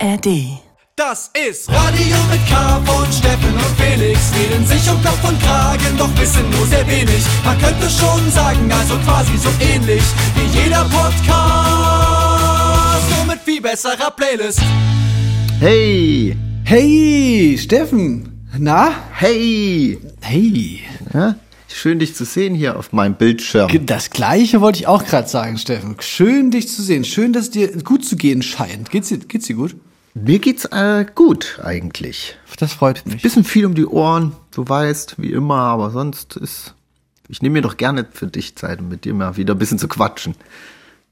ARD. Das ist Radio mit K von Steffen und Felix. Reden sich um Kopf und Kragen, doch wissen nur sehr wenig. Man könnte schon sagen, also quasi so ähnlich wie jeder Podcast. Nur mit viel besserer Playlist. Hey! Hey, Steffen. Na? Hey! Hey. Ja? Schön dich zu sehen hier auf meinem Bildschirm. Das gleiche wollte ich auch gerade sagen, Steffen. Schön dich zu sehen. Schön, dass es dir gut zu gehen scheint. Geht's dir, geht's dir gut? Mir geht's äh, gut eigentlich. Das freut mich. Bisschen viel um die Ohren, du weißt, wie immer, aber sonst ist. Ich nehme mir doch gerne für dich Zeit, um mit dir mal wieder ein bisschen zu quatschen.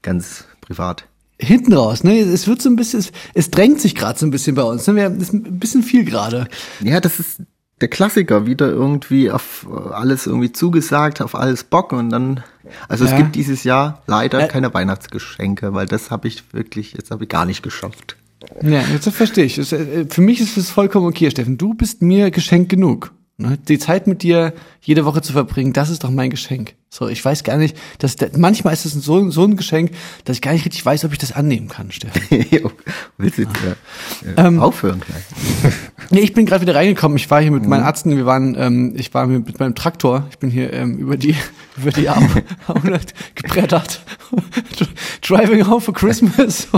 Ganz privat. Hinten raus, ne? Es wird so ein bisschen, es, es drängt sich gerade so ein bisschen bei uns. Ne? Wir, ist ein bisschen viel gerade. Ja, das ist der Klassiker, wieder irgendwie auf alles irgendwie zugesagt, auf alles Bock und dann. Also Ja. es gibt dieses Jahr leider Ä- keine Weihnachtsgeschenke, weil das habe ich wirklich, jetzt habe ich gar nicht geschafft. Ja, jetzt verstehe ich. Äh, Für mich ist es vollkommen okay, Steffen. Du bist mir Geschenk genug. Ne? Die Zeit mit dir jede Woche zu verbringen, das ist doch mein Geschenk. So, ich weiß gar nicht, dass manchmal ist es so, so ein Geschenk, dass ich gar nicht richtig weiß, ob ich das annehmen kann, Steffen. Willst du jetzt äh, äh, Ähm, aufhören gleich? Nee, ich bin gerade wieder reingekommen. Ich war hier mit Mhm. meinen Ärzten. Wir waren, ähm, ich war mit, mit meinem Traktor. Ich bin hier ähm, über die über die A- A100 gebrettert. Driving home for Christmas.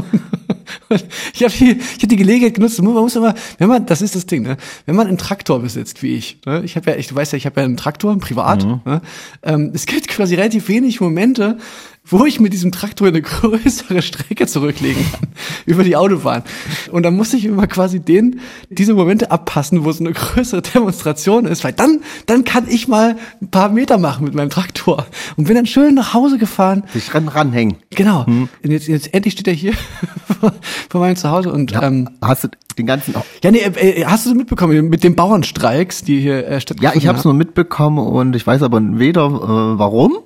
Ich habe die, ich hab die Gelegenheit genutzt. Man muss immer, wenn man, das ist das Ding, ne? wenn man einen Traktor besitzt, wie ich. Ne? Ich habe ja, ich, du weißt ja, ich habe ja einen Traktor, privat. Mhm. Ne? Ähm, es gibt quasi relativ wenig Momente, wo ich mit diesem Traktor eine größere Strecke zurücklegen kann über die Autobahn. Und dann muss ich immer quasi den, diese Momente abpassen, wo es eine größere Demonstration ist, weil dann, dann kann ich mal ein paar Meter machen mit meinem Traktor und bin dann schön nach Hause gefahren. Sich ran, ranhängen. Genau. Und jetzt, jetzt endlich steht er hier vor, meinem Zuhause und Ja, ähm, hast du den ganzen. ja, nee, äh, hast du mitbekommen mit den Bauernstreiks, die hier äh, Ja, stattgefunden ich habe es haben? nur mitbekommen und ich weiß aber weder äh, warum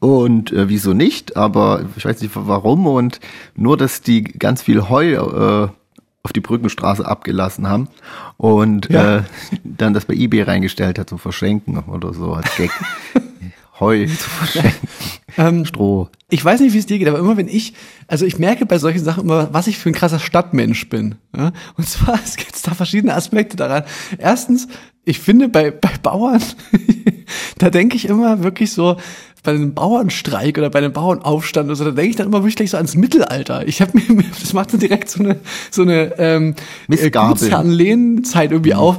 und äh, wieso nicht, aber ich weiß nicht warum und nur, dass die ganz viel Heu äh, auf die Brückenstraße abgelassen haben und Ja. äh, dann das bei eBay reingestellt hat zum Verschenken oder so als Gag. Heu zu verschenken. Ähm, Stroh. Ich weiß nicht, wie es dir geht, aber immer wenn ich, also ich merke bei solchen Sachen immer, was ich für ein krasser Stadtmensch bin. Ja? Und zwar, es gibt da verschiedene Aspekte daran. Erstens, ich finde bei, bei Bauern, da denke ich immer wirklich so, bei einem Bauernstreik oder bei einem Bauernaufstand oder so, da denke ich dann immer wirklich gleich so ans Mittelalter. Ich habe mir, das macht so direkt so eine, so eine ähm, Missgabeln. Gutsherrenlehnzeit irgendwie auf.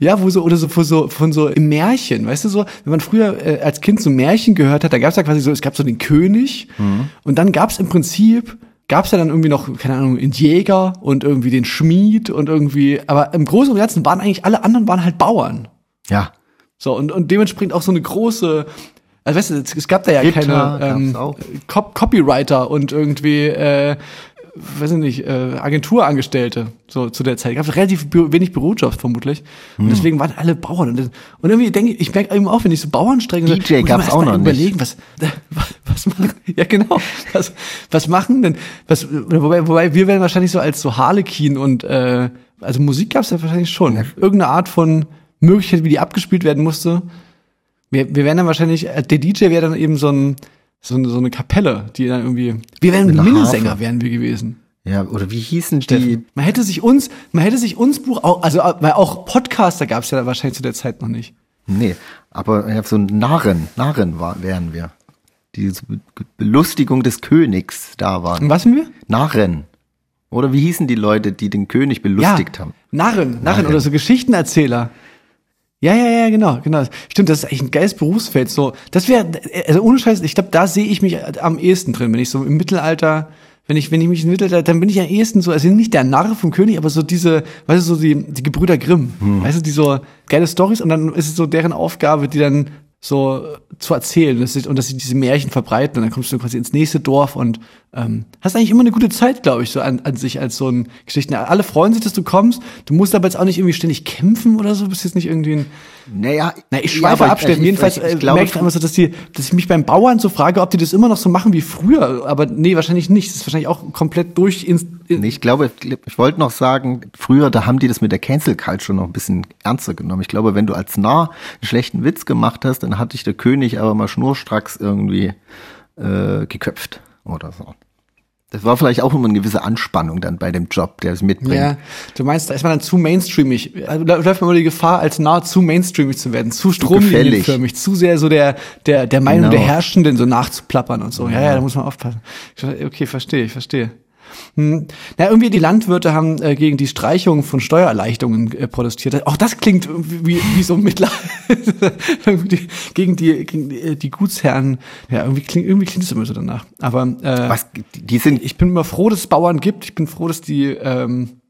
Ja, wo so, oder so, von so, von so im Märchen, weißt du so, wenn man früher äh, als Kind so Märchen gehört hat, da gab es ja quasi so, es gab so den König und dann gab es im Prinzip, gab es ja dann irgendwie noch, keine Ahnung, den Jäger und irgendwie den Schmied und irgendwie, aber im Großen und Ganzen waren eigentlich alle anderen waren halt Bauern. Ja. So, und, und dementsprechend auch so eine große, also weißt du, es, es gab da ja Ritter keine ähm. Cop Copywriter und irgendwie, äh, weiß ich nicht, äh, Agenturangestellte, so zu der Zeit. Es gab relativ wenig Bürojobs vermutlich. Hm. Und deswegen waren alle Bauern. Und, und irgendwie denke ich, ich merke eben auch, wenn ich so Bauernstrecken DJ gab's mir auch noch nicht. überlegen, was, was machen, ja genau, was, was machen denn, was, wobei, wobei wir werden wahrscheinlich so als so Harlequin und, äh, also Musik gab's ja wahrscheinlich schon. Irgendeine Art von Möglichkeit, wie die abgespielt werden musste. Wir, wir wären dann wahrscheinlich, äh, der DJ wäre dann eben so ein, so eine, so eine Kapelle, die dann irgendwie, wir wären Minnesänger, wären wir gewesen. Ja, oder wie hießen die? Man hätte sich uns, man hätte sich uns Buch, auch, also, äh, weil auch Podcaster gab's ja wahrscheinlich zu der Zeit noch nicht. Nee, aber ja, so Narren, Narren war, wären wir. Die Be- Belustigung des Königs da waren. was sind wir? Narren. Oder wie hießen die Leute, die den König belustigt haben? Narren, Narren, Narren. oder so Geschichtenerzähler. Ja, ja, ja, genau, genau. Stimmt, das ist echt ein geiles Berufsfeld. So, das wäre, also ohne Scheiß, ich glaube, da sehe ich mich am ehesten drin, wenn ich so im Mittelalter, wenn ich, wenn ich mich im Mittelalter, dann bin ich am ehesten so, also nicht der Narr vom König, aber so diese, weißt du, so die, die Gebrüder Grimm, weißt du, die so geile Stories und dann ist es so deren Aufgabe, die dann so zu erzählen dass sie, und dass sie diese Märchen verbreiten und dann kommst du quasi ins nächste Dorf und ähm, hast eigentlich immer eine gute Zeit, glaube ich, so an, an sich als so ein Geschichten. Alle freuen sich, dass du kommst. Du musst aber jetzt auch nicht irgendwie ständig kämpfen oder so. Bist jetzt nicht irgendwie ein Naja, na, ich ja, schweife aber ab, ich- Jedenfalls ich, äh, ich glaube, merke ich immer so, dass, die, dass ich mich beim Bauern so frage, ob die das immer noch so machen wie früher. Aber nee, wahrscheinlich nicht. Das ist wahrscheinlich auch komplett durch. ins- In, Nee, ich glaube, ich wollte noch sagen, früher, da haben die das mit der Cancel Culture noch ein bisschen ernster genommen. Ich glaube, wenn du als Narr einen schlechten Witz gemacht hast, dann hat dich der König aber mal schnurstracks irgendwie äh, geköpft oder so. Das war vielleicht auch immer eine gewisse Anspannung dann bei dem Job, der es mitbringt. Ja, du meinst, da ist man dann zu mainstreamig. Also, da läuft man immer die Gefahr, als nahe zu mainstreamig zu werden, zu stromlinienförmig, zu sehr so der, der, der Meinung Genau. der Herrschenden so nachzuplappern und so. Ja, ja, da muss man aufpassen. Okay, verstehe, ich verstehe. Hm. Na, irgendwie die Landwirte haben äh, gegen die Streichung von Steuererleichterungen äh, protestiert. Auch das klingt wie, wie so irgendwie gegen die, gegen die, äh, die Gutsherren. Ja, irgendwie klingt, irgendwie klingt es immer so danach. Aber äh, Was, die sind, ich bin immer froh, dass es Bauern gibt. Ich bin froh, dass die, ähm,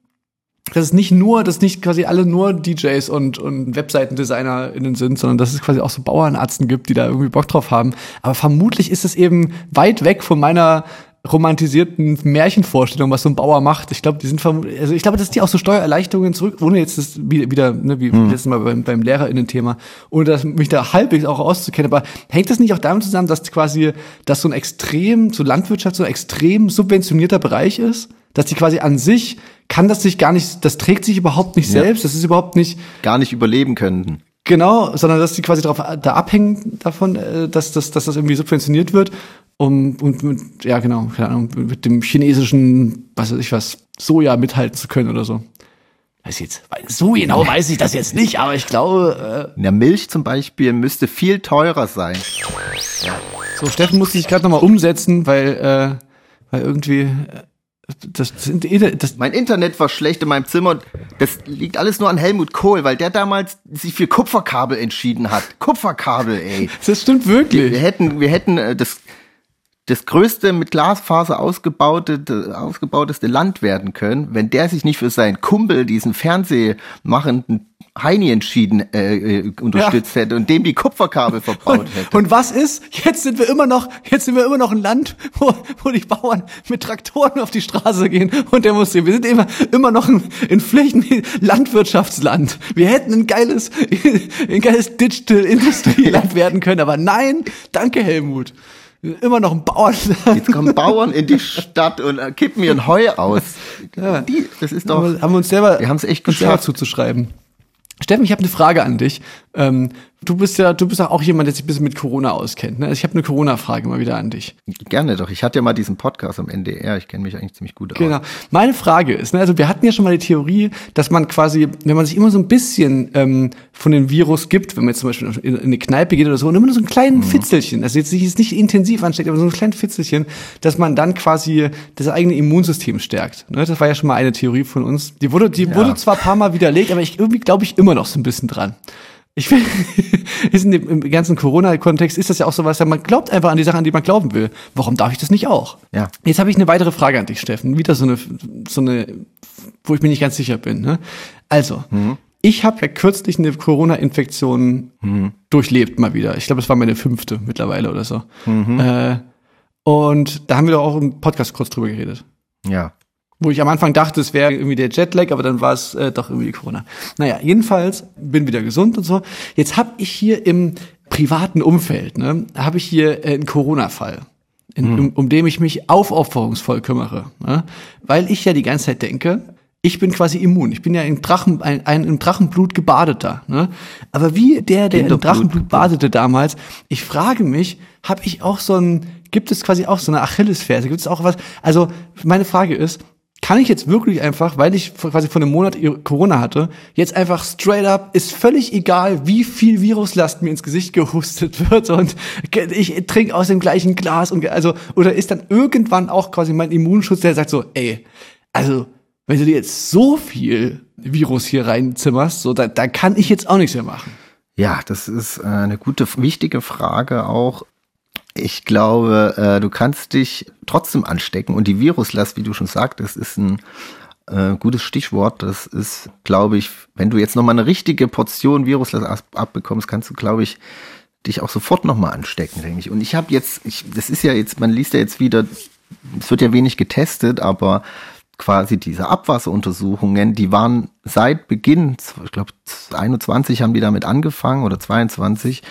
dass es nicht nur, dass nicht quasi alle nur DJs und, und WebseitendesignerInnen sind, sondern dass es quasi auch so Bauernärzten gibt, die da irgendwie Bock drauf haben. Aber vermutlich ist es eben weit weg von meiner romantisierten Märchenvorstellung, was so ein Bauer macht. Ich glaube, die sind also ich glaube, dass die auch so Steuererleichterungen zurück, ohne jetzt das wieder, ne, wie letztes Mal beim, beim LehrerInnen-Thema, ohne dass mich da halbwegs auch auszukennen. Aber hängt das nicht auch damit zusammen, dass quasi, dass so ein extrem, so Landwirtschaft so ein extrem subventionierter Bereich ist? Dass die quasi an sich, kann das sich gar nicht, das trägt sich überhaupt nicht Ja. selbst, das ist überhaupt nicht, gar nicht überleben könnten. Genau, sondern dass die quasi darauf da abhängen davon, äh, dass, dass, dass das irgendwie subventioniert wird. Um, und mit, ja genau, keine Ahnung, mit dem chinesischen, was weiß ich was, Soja mithalten zu können oder so. Weiß jetzt, so genau weiß ich das jetzt nicht, aber ich glaube, In der Milch zum Beispiel müsste viel teurer sein. äh, so Steffen musste sich gerade nochmal umsetzen, weil, äh, weil irgendwie, äh, das, das, das, Mein Internet war schlecht in meinem Zimmer. und Das liegt alles nur an Helmut Kohl, weil der damals sich für Kupferkabel entschieden hat. Kupferkabel, ey. das stimmt wirklich. Wir hätten, wir hätten äh, das, das größte mit Glasfaser ausgebaute, ausgebauteste Land werden können, wenn der sich nicht für seinen Kumpel, diesen Fernsehmachenden Heini entschieden äh, äh, unterstützt hätte und dem die Kupferkabel verbaut Und, hätte. und was ist? Jetzt sind wir immer noch, jetzt sind wir immer noch ein Land, wo, wo die Bauern mit Traktoren auf die Straße gehen und der muss sehen. Wir sind immer, immer noch ein, ein Flächen Landwirtschaftsland. Wir hätten ein geiles, ein geiles Digital Industrieland werden können, aber nein, danke Helmut. Immer noch ein Bauernland. Jetzt kommen Bauern in die Stadt und äh, kippen ihren Heu aus. Die, das ist doch. haben wir uns selber, wir haben's echt uns selber geschafft. zuzuschreiben. Steffen, ich habe eine Frage an dich. Ähm, du bist ja, du bist ja auch jemand, der sich ein bisschen mit Corona auskennt. Ne? Also ich habe eine Corona-Frage mal wieder an dich. Gerne doch. Ich hatte ja mal diesen Podcast am NDR. Ich kenne mich eigentlich ziemlich gut aus. Genau. Meine Frage ist, ne, also wir hatten ja schon mal die Theorie, dass man quasi, wenn man sich immer so ein bisschen ähm, von dem Virus gibt, wenn man jetzt zum Beispiel in, in eine Kneipe geht oder so, und immer nur so ein kleinen Fitzelchen, also jetzt sich jetzt nicht intensiv ansteckt, aber so ein kleines Fitzelchen, dass man dann quasi das eigene Immunsystem stärkt. Ne? Das war ja schon mal eine Theorie von uns. Die wurde, die wurde zwar ein paar Mal widerlegt, aber ich irgendwie glaube ich immer noch so ein bisschen dran. Ich finde, im ganzen Corona-Kontext ist das ja auch sowas, ja, man glaubt einfach an die Sachen, an die man glauben will. Warum darf ich das nicht auch? Ja. Jetzt habe ich eine weitere Frage an dich, Steffen. Wieder so eine, so eine, wo ich mir nicht ganz sicher bin. Ne? Also, ich habe ja kürzlich eine Corona-Infektion durchlebt mal wieder. Ich glaube, es war meine fünfte mittlerweile oder so. Äh, und da haben wir doch auch im Podcast kurz drüber geredet. Ja. Wo ich am Anfang dachte, es wäre irgendwie der Jetlag, aber dann war es äh, doch irgendwie Corona. Naja, jedenfalls bin wieder gesund und so. Jetzt habe ich hier im privaten Umfeld, ne, habe ich hier äh, einen Corona-Fall, in, um, um den ich mich aufopferungsvoll kümmere. Ne? Weil ich ja die ganze Zeit denke, ich bin quasi immun. Ich bin ja in Drachen, ein, ein im Drachenblut gebadeter. Ne? Aber wie der, der in Kinderblut. Drachenblut badete damals, ich frage mich, habe ich auch so ein, gibt es quasi auch so eine Achillesferse? Gibt es auch was? Also meine Frage ist, kann ich jetzt wirklich einfach, weil ich quasi vor einem Monat Corona hatte, jetzt einfach straight up, ist völlig egal, wie viel Viruslast mir ins Gesicht gehustet wird und ich trinke aus dem gleichen Glas und also, oder ist dann irgendwann auch quasi mein Immunschutz, der sagt so, ey, also, wenn du dir jetzt so viel Virus hier reinzimmerst, so, da, da kann ich jetzt auch nichts mehr machen. Ja, das ist äh, eine gute, wichtige Frage auch. Ich glaube, äh, du kannst dich trotzdem anstecken und die Viruslast, wie du schon sagtest, ist ein äh, gutes Stichwort. Das ist, glaube ich, wenn du jetzt nochmal eine richtige Portion Viruslast ab- abbekommst, kannst du, glaube ich, dich auch sofort nochmal anstecken, denke ich. Und ich habe jetzt, ich, das ist ja jetzt, man liest ja jetzt wieder, es wird ja wenig getestet, aber quasi diese Abwasseruntersuchungen, die waren seit Beginn, ich glaube 21 haben die damit angefangen oder 22,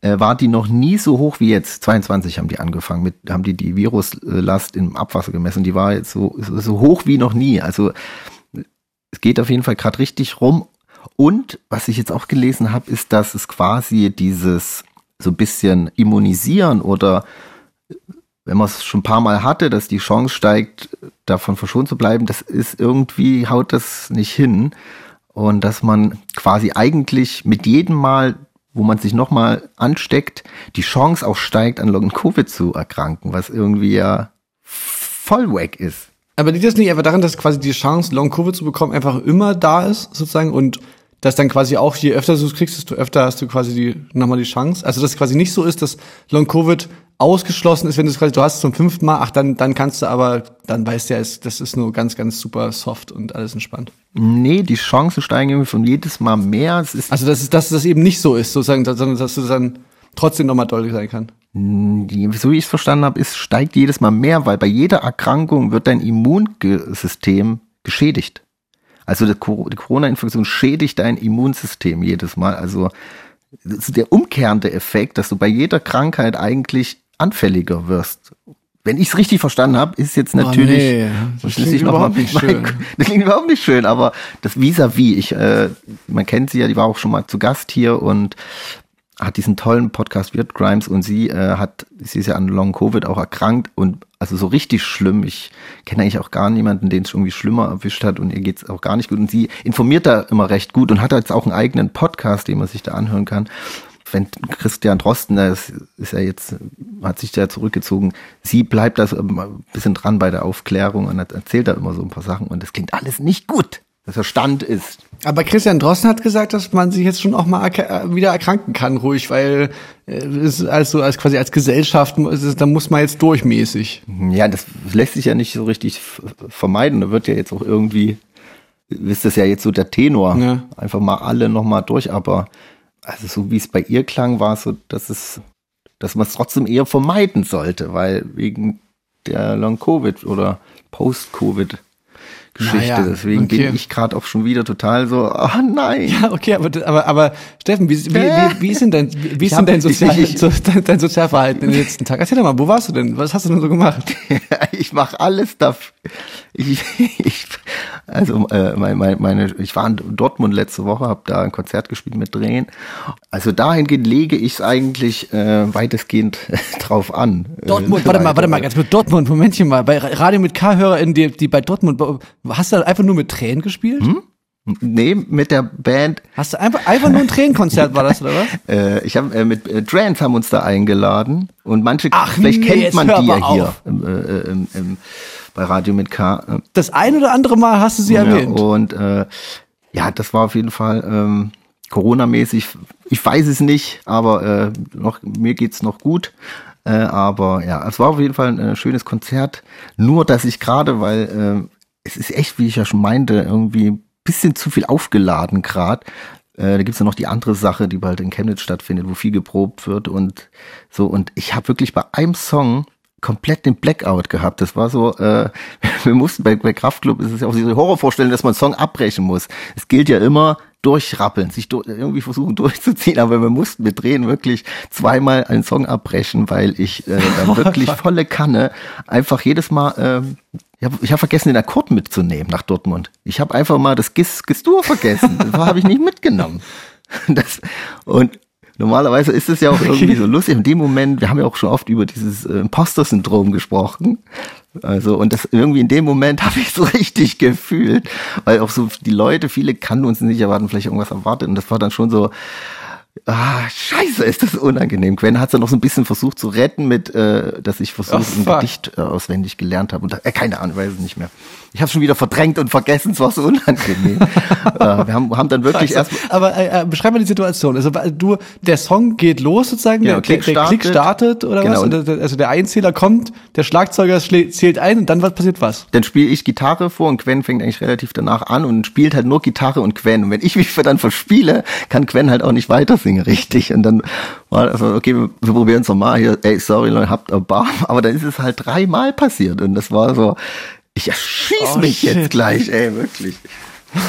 äh, war die noch nie so hoch wie jetzt. 22 haben die angefangen mit, haben die die Viruslast im Abwasser gemessen. Die war jetzt so, so hoch wie noch nie. Also es geht auf jeden Fall gerade richtig rum. Und was ich jetzt auch gelesen habe, ist, dass es quasi dieses so ein bisschen immunisieren oder wenn man es schon ein paar Mal hatte, dass die Chance steigt, davon verschont zu bleiben, das ist irgendwie, haut das nicht hin. Und dass man quasi eigentlich mit jedem Mal, wo man sich nochmal ansteckt, die Chance auch steigt, an Long-Covid zu erkranken, was irgendwie ja voll weg ist. Aber liegt das nicht einfach daran, dass quasi die Chance, Long-Covid zu bekommen, einfach immer da ist, sozusagen, und dass dann quasi auch, je öfter du es kriegst, desto öfter hast du quasi die, nochmal die Chance. Also, dass es quasi nicht so ist, dass Long-Covid ausgeschlossen ist, wenn du es quasi, du hast es zum fünften Mal, ach, dann, dann kannst du aber, dann weißt du ja, es, das ist nur ganz, ganz super soft und alles entspannt. Nee, die Chancen steigen irgendwie von jedes Mal mehr. Es ist Also, dass, es- dass das eben nicht so ist, sozusagen, sondern dass du dann trotzdem nochmal deutlich sein kann. Die- so wie ich es verstanden habe, ist, steigt jedes Mal mehr, weil bei jeder Erkrankung wird dein Immunsystem geschädigt. Also die Cor- die Corona-Infektion schädigt dein Immunsystem jedes Mal. Also der umkehrende Effekt, dass du bei jeder Krankheit eigentlich anfälliger wirst. Wenn ich es richtig verstanden habe, ist jetzt natürlich. nee, das klingt ich überhaupt mal- nicht schön. Das klingt überhaupt nicht schön, aber das vis-à-vis, ich, äh, man kennt sie ja, die war auch schon mal zu Gast hier und hat diesen tollen Podcast Weird Crimes und sie äh, hat, sie ist ja an Long Covid auch erkrankt und also so richtig schlimm. Ich kenne eigentlich auch gar niemanden, den es irgendwie schlimmer erwischt hat und ihr geht's auch gar nicht gut. Und sie informiert da immer recht gut und hat jetzt auch einen eigenen Podcast, den man sich da anhören kann. Wenn Christian Drosten, der ist, ist ja jetzt, hat sich da zurückgezogen, sie bleibt da so ein bisschen dran bei der Aufklärung und hat- erzählt da immer so ein paar Sachen und das klingt alles nicht gut, dass er Stand ist. Aber Christian Drosten hat gesagt, dass man sich jetzt schon auch mal erk- äh, wieder erkranken kann, ruhig, weil äh, es also als quasi als Gesellschaft, da muss man jetzt durchmäßig. Ja, das lässt sich ja nicht so richtig vermeiden. Da wird ja jetzt auch irgendwie, ist das ja jetzt so der Tenor. Ja. Einfach mal alle nochmal durch, aber also so wie es bei ihr klang, war es so, dass es, dass man es trotzdem eher vermeiden sollte, weil wegen der Long-Covid oder Post-Covid Geschichte. Naja, Deswegen okay. bin ich gerade auch schon wieder total so, ah nein. Ja, okay, aber, aber, aber Steffen, wie, wie, wie, wie ist denn dein, wie ist denn dein, Sozial, ich- so, dein, dein Sozialverhalten in den letzten Tagen? Erzähl doch mal, wo warst du denn? Was hast du denn so gemacht? ich mache alles dafür. Ich, ich, also äh, mein, mein, meine, ich war in Dortmund letzte Woche, habe da ein Konzert gespielt mit Drehen. Also dahingehend lege ich es eigentlich äh, weitestgehend drauf an. Dortmund, Äh, warte mal, warte mal, ganz kurz, Dortmund, Momentchen mal, bei Radio mit K-HörerInnen, die, die bei Dortmund, hast du einfach nur mit Tränen gespielt? Nee, mit der Band. Hast du einfach, einfach nur ein Tränenkonzert, war das, oder was? Äh, ich habe äh, mit äh, Trans haben uns da eingeladen und manche, Ach vielleicht nee, kennt man die ja hier im, äh, äh, im, im, bei Radio mit K. Äh, Das ein oder andere Mal hast du sie erwähnt. Ja, und äh, ja, das war auf jeden Fall ähm, Corona-mäßig. Ich weiß es nicht, aber noch, mir geht's noch gut. Aber ja, es war auf jeden Fall ein schönes Konzert. Nur, dass ich gerade, weil äh, es ist echt, wie ich ja schon meinte, irgendwie ein bisschen zu viel aufgeladen gerade. Äh, da gibt's ja noch die andere Sache, die bald in Chemnitz stattfindet, wo viel geprobt wird und so. Und ich habe wirklich bei einem Song komplett den Blackout gehabt. Das war so, äh, wir mussten bei, bei Kraftclub ist es ja auch diese Horrorvorstellung, dass man einen Song abbrechen muss. Es gilt ja immer durchrappeln, sich durch, irgendwie versuchen durchzuziehen, aber wir mussten mit Drehen wirklich zweimal einen Song abbrechen, weil ich äh, dann wirklich volle Kanne einfach jedes Mal, ähm, ich habe ich hab vergessen, den Akkord mitzunehmen nach Dortmund. Ich habe einfach mal das Gis, Gistur vergessen. Das habe ich nicht mitgenommen. Das, und normalerweise ist es ja auch irgendwie so lustig. In dem Moment, wir haben ja auch schon oft über dieses äh, Imposter-Syndrom gesprochen. Also, und das irgendwie in dem Moment habe ich so richtig gefühlt, weil auch so die Leute, viele kannten uns nicht, erwarten vielleicht irgendwas erwartet. Und das war dann schon so, Ah, scheiße, ist das unangenehm. Gwen hat es dann noch so ein bisschen versucht zu retten mit, äh, dass ich versucht, Oh, ein. Gedicht äh, auswendig gelernt habe. Und da, äh, keine Ahnung, weiß es nicht mehr. Ich habe schon wieder verdrängt und vergessen, es war so unangenehm. äh, wir haben, haben dann wirklich erst Aber äh, äh, beschreib mal die Situation. Also du, der Song geht los sozusagen, Genau, der, Klick der, der Klick startet. startet oder Genau, was? und- also der Einzähler kommt, der Schlagzeuger zählt ein und dann was passiert was? dann spiele ich Gitarre vor und Gwen fängt eigentlich relativ danach an und spielt halt nur Gitarre und Gwen. Und wenn ich mich dann verspiele, kann Gwen halt auch nicht weiter singen richtig. Und dann war das so, okay, wir, wir probieren es nochmal hier. Ey, sorry, Leute, habt Erbarm. Aber dann ist es halt dreimal passiert. Und das war so, ich erschieß Oh, mich shit. jetzt gleich, ey, wirklich.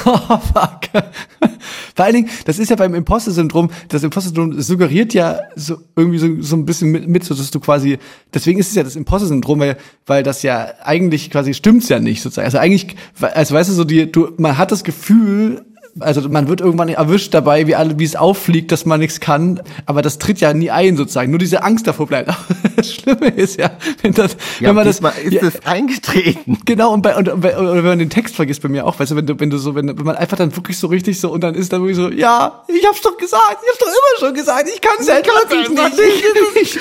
Oh, fuck. Vor allen Dingen, das ist ja beim Imposter-Syndrom, das Imposter-Syndrom suggeriert ja so irgendwie so, so ein bisschen mit, mit, so dass du quasi, deswegen ist es ja das Imposter-Syndrom, weil, weil das ja eigentlich quasi stimmt's ja nicht sozusagen. Also eigentlich, also weißt du, so die, du, man hat das Gefühl, Also man wird irgendwann erwischt dabei, wie alle, wie es auffliegt, dass man nichts kann. Aber das tritt ja nie ein sozusagen. Nur diese Angst davor bleibt. das Schlimme ist ja, wenn das, Ja, wenn man das, ist ja, es eingetreten. Genau, und, bei, und, und, oder wenn man den Text vergisst bei mir auch, weißt du, wenn du, wenn du so, wenn, wenn man einfach dann wirklich so richtig so, und dann ist dann wirklich so, ja, ich hab's doch gesagt, ich hab's doch immer schon gesagt, ich kann's ja einfach nicht.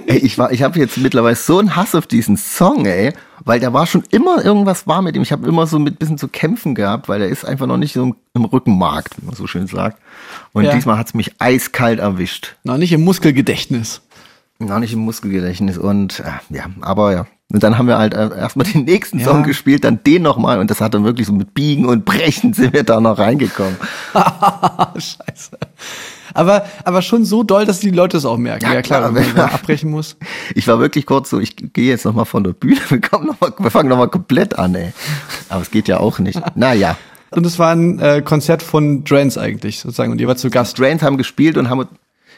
Ey, ich war, ich habe jetzt mittlerweile so einen Hass auf diesen Song, ey, weil der war schon immer irgendwas war mit ihm. Ich habe immer so mit bisschen zu kämpfen gehabt, weil der ist einfach noch nicht so im, im Rückenmark, wie man so schön sagt. Und Ja. diesmal hat's mich eiskalt erwischt. Noch nicht im Muskelgedächtnis. Noch nicht im Muskelgedächtnis und äh, ja, aber ja. Und dann haben wir halt äh, erstmal den nächsten Ja. Song gespielt, dann den nochmal und das hat dann wirklich so mit Biegen und Brechen sind wir da noch reingekommen. Scheiße. Aber, aber schon so doll, dass die Leute es auch merken. Ja, Ja, klar, klar, wenn man abbrechen muss. Ich war wirklich kurz so, ich gehe jetzt nochmal von der Bühne, wir, kommen noch mal, wir fangen nochmal komplett an, ey. Aber es geht ja auch nicht. Naja. Und es war ein äh, Konzert von Drance eigentlich, sozusagen. Und ihr war zu Gast. Strains haben gespielt und haben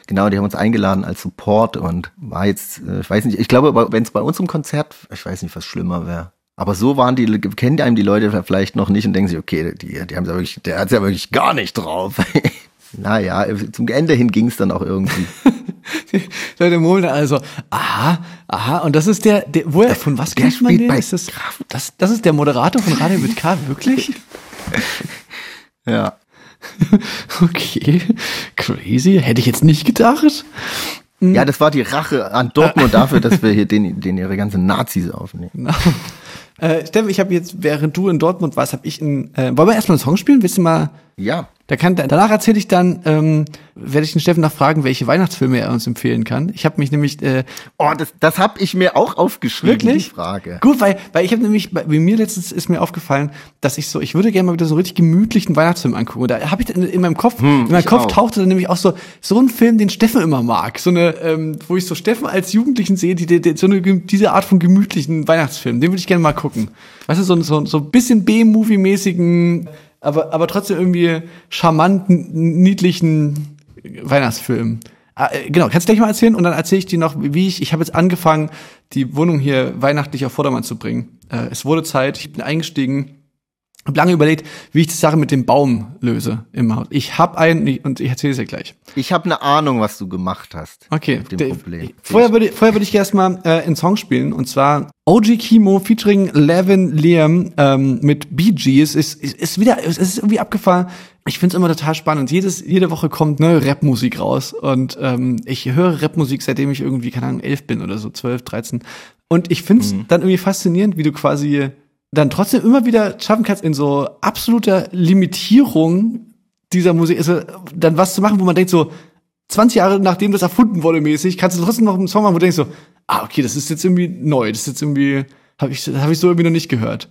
genau, die haben uns eingeladen als Support und war jetzt, äh, ich weiß nicht, ich glaube, wenn es bei uns im Konzert, ich weiß nicht, was schlimmer wäre. Aber so waren die, kennen einem die Leute vielleicht noch nicht und denken sich, okay, die, die haben ja wirklich, der hat's ja wirklich gar nicht drauf. naja, zum Ende hin ging's dann auch irgendwie. Die Leute murmeln also, aha, aha, und das ist der, der woher, von was kennt man den? Ist das, das, das ist der Moderator von Radio mit K, wirklich? Ja. Okay, crazy, hätte ich jetzt nicht gedacht. Ja, das war die Rache an Dortmund dafür, dass wir hier den, den ihre ganzen Nazis aufnehmen. Äh, Steffen, ich habe jetzt, während du in Dortmund warst, habe ich in, äh, wollen wir erstmal einen Song spielen? Willst du mal, Ja. da kann, danach erzähle ich dann, ähm, werde ich den Steffen nach fragen, welche Weihnachtsfilme er uns empfehlen kann. Ich habe mich nämlich, äh, Oh, das, das habe ich mir auch aufgeschrieben, Wirklich? die Frage. Gut, weil, weil ich habe nämlich, bei bei mir letztens ist mir aufgefallen, dass ich so, ich würde gerne mal wieder so richtig gemütlichen Weihnachtsfilm angucken. Und da habe ich in, in meinem Kopf, in meinem Hm, Kopf auch. tauchte dann nämlich auch so, so ein Film, den Steffen immer mag. So eine, ähm, wo ich so Steffen als Jugendlichen sehe, die, die, die, so eine, diese Art von gemütlichen Weihnachtsfilm. Den würde ich gerne mal gucken. Weißt du, so, so, so ein bisschen B-Movie-mäßigen, aber, aber trotzdem irgendwie charmanten, niedlichen Weihnachtsfilm. Ah, äh, Genau, kannst du gleich mal erzählen und dann erzähle ich dir noch, wie ich, ich habe jetzt angefangen, die Wohnung hier weihnachtlich auf Vordermann zu bringen. Äh, es wurde Zeit, ich bin eingestiegen, habe lange überlegt, wie ich die Sache mit dem Baum löse im Haus. Ich habe einen und ich erzähle es dir gleich. Ich habe eine Ahnung, was du gemacht hast. Okay, Mit dem der- Problem. Vorher würde, vorher würde ich erstmal äh, einen Song spielen und zwar OG Kimo featuring Levin Liam ähm, mit Bee Gees ist, ist, ist wieder, es ist irgendwie abgefahren. Ich finde es immer total spannend. Jedes, jede Woche kommt neue Rapmusik raus und ähm, ich höre Rapmusik, seitdem ich irgendwie, keine Ahnung, elf bin oder so, zwölf, dreizehn. Und ich finde es dann irgendwie faszinierend, wie du quasi dann trotzdem immer wieder schaffen kannst, in so absoluter Limitierung dieser Musik, also dann was zu machen, wo man denkt so, 20 Jahre nachdem das erfunden wurde mäßig, kannst du trotzdem noch einen Song machen, wo du denkst so, ah, okay, das ist jetzt irgendwie neu, das ist jetzt irgendwie, habe ich, hab ich so irgendwie noch nicht gehört.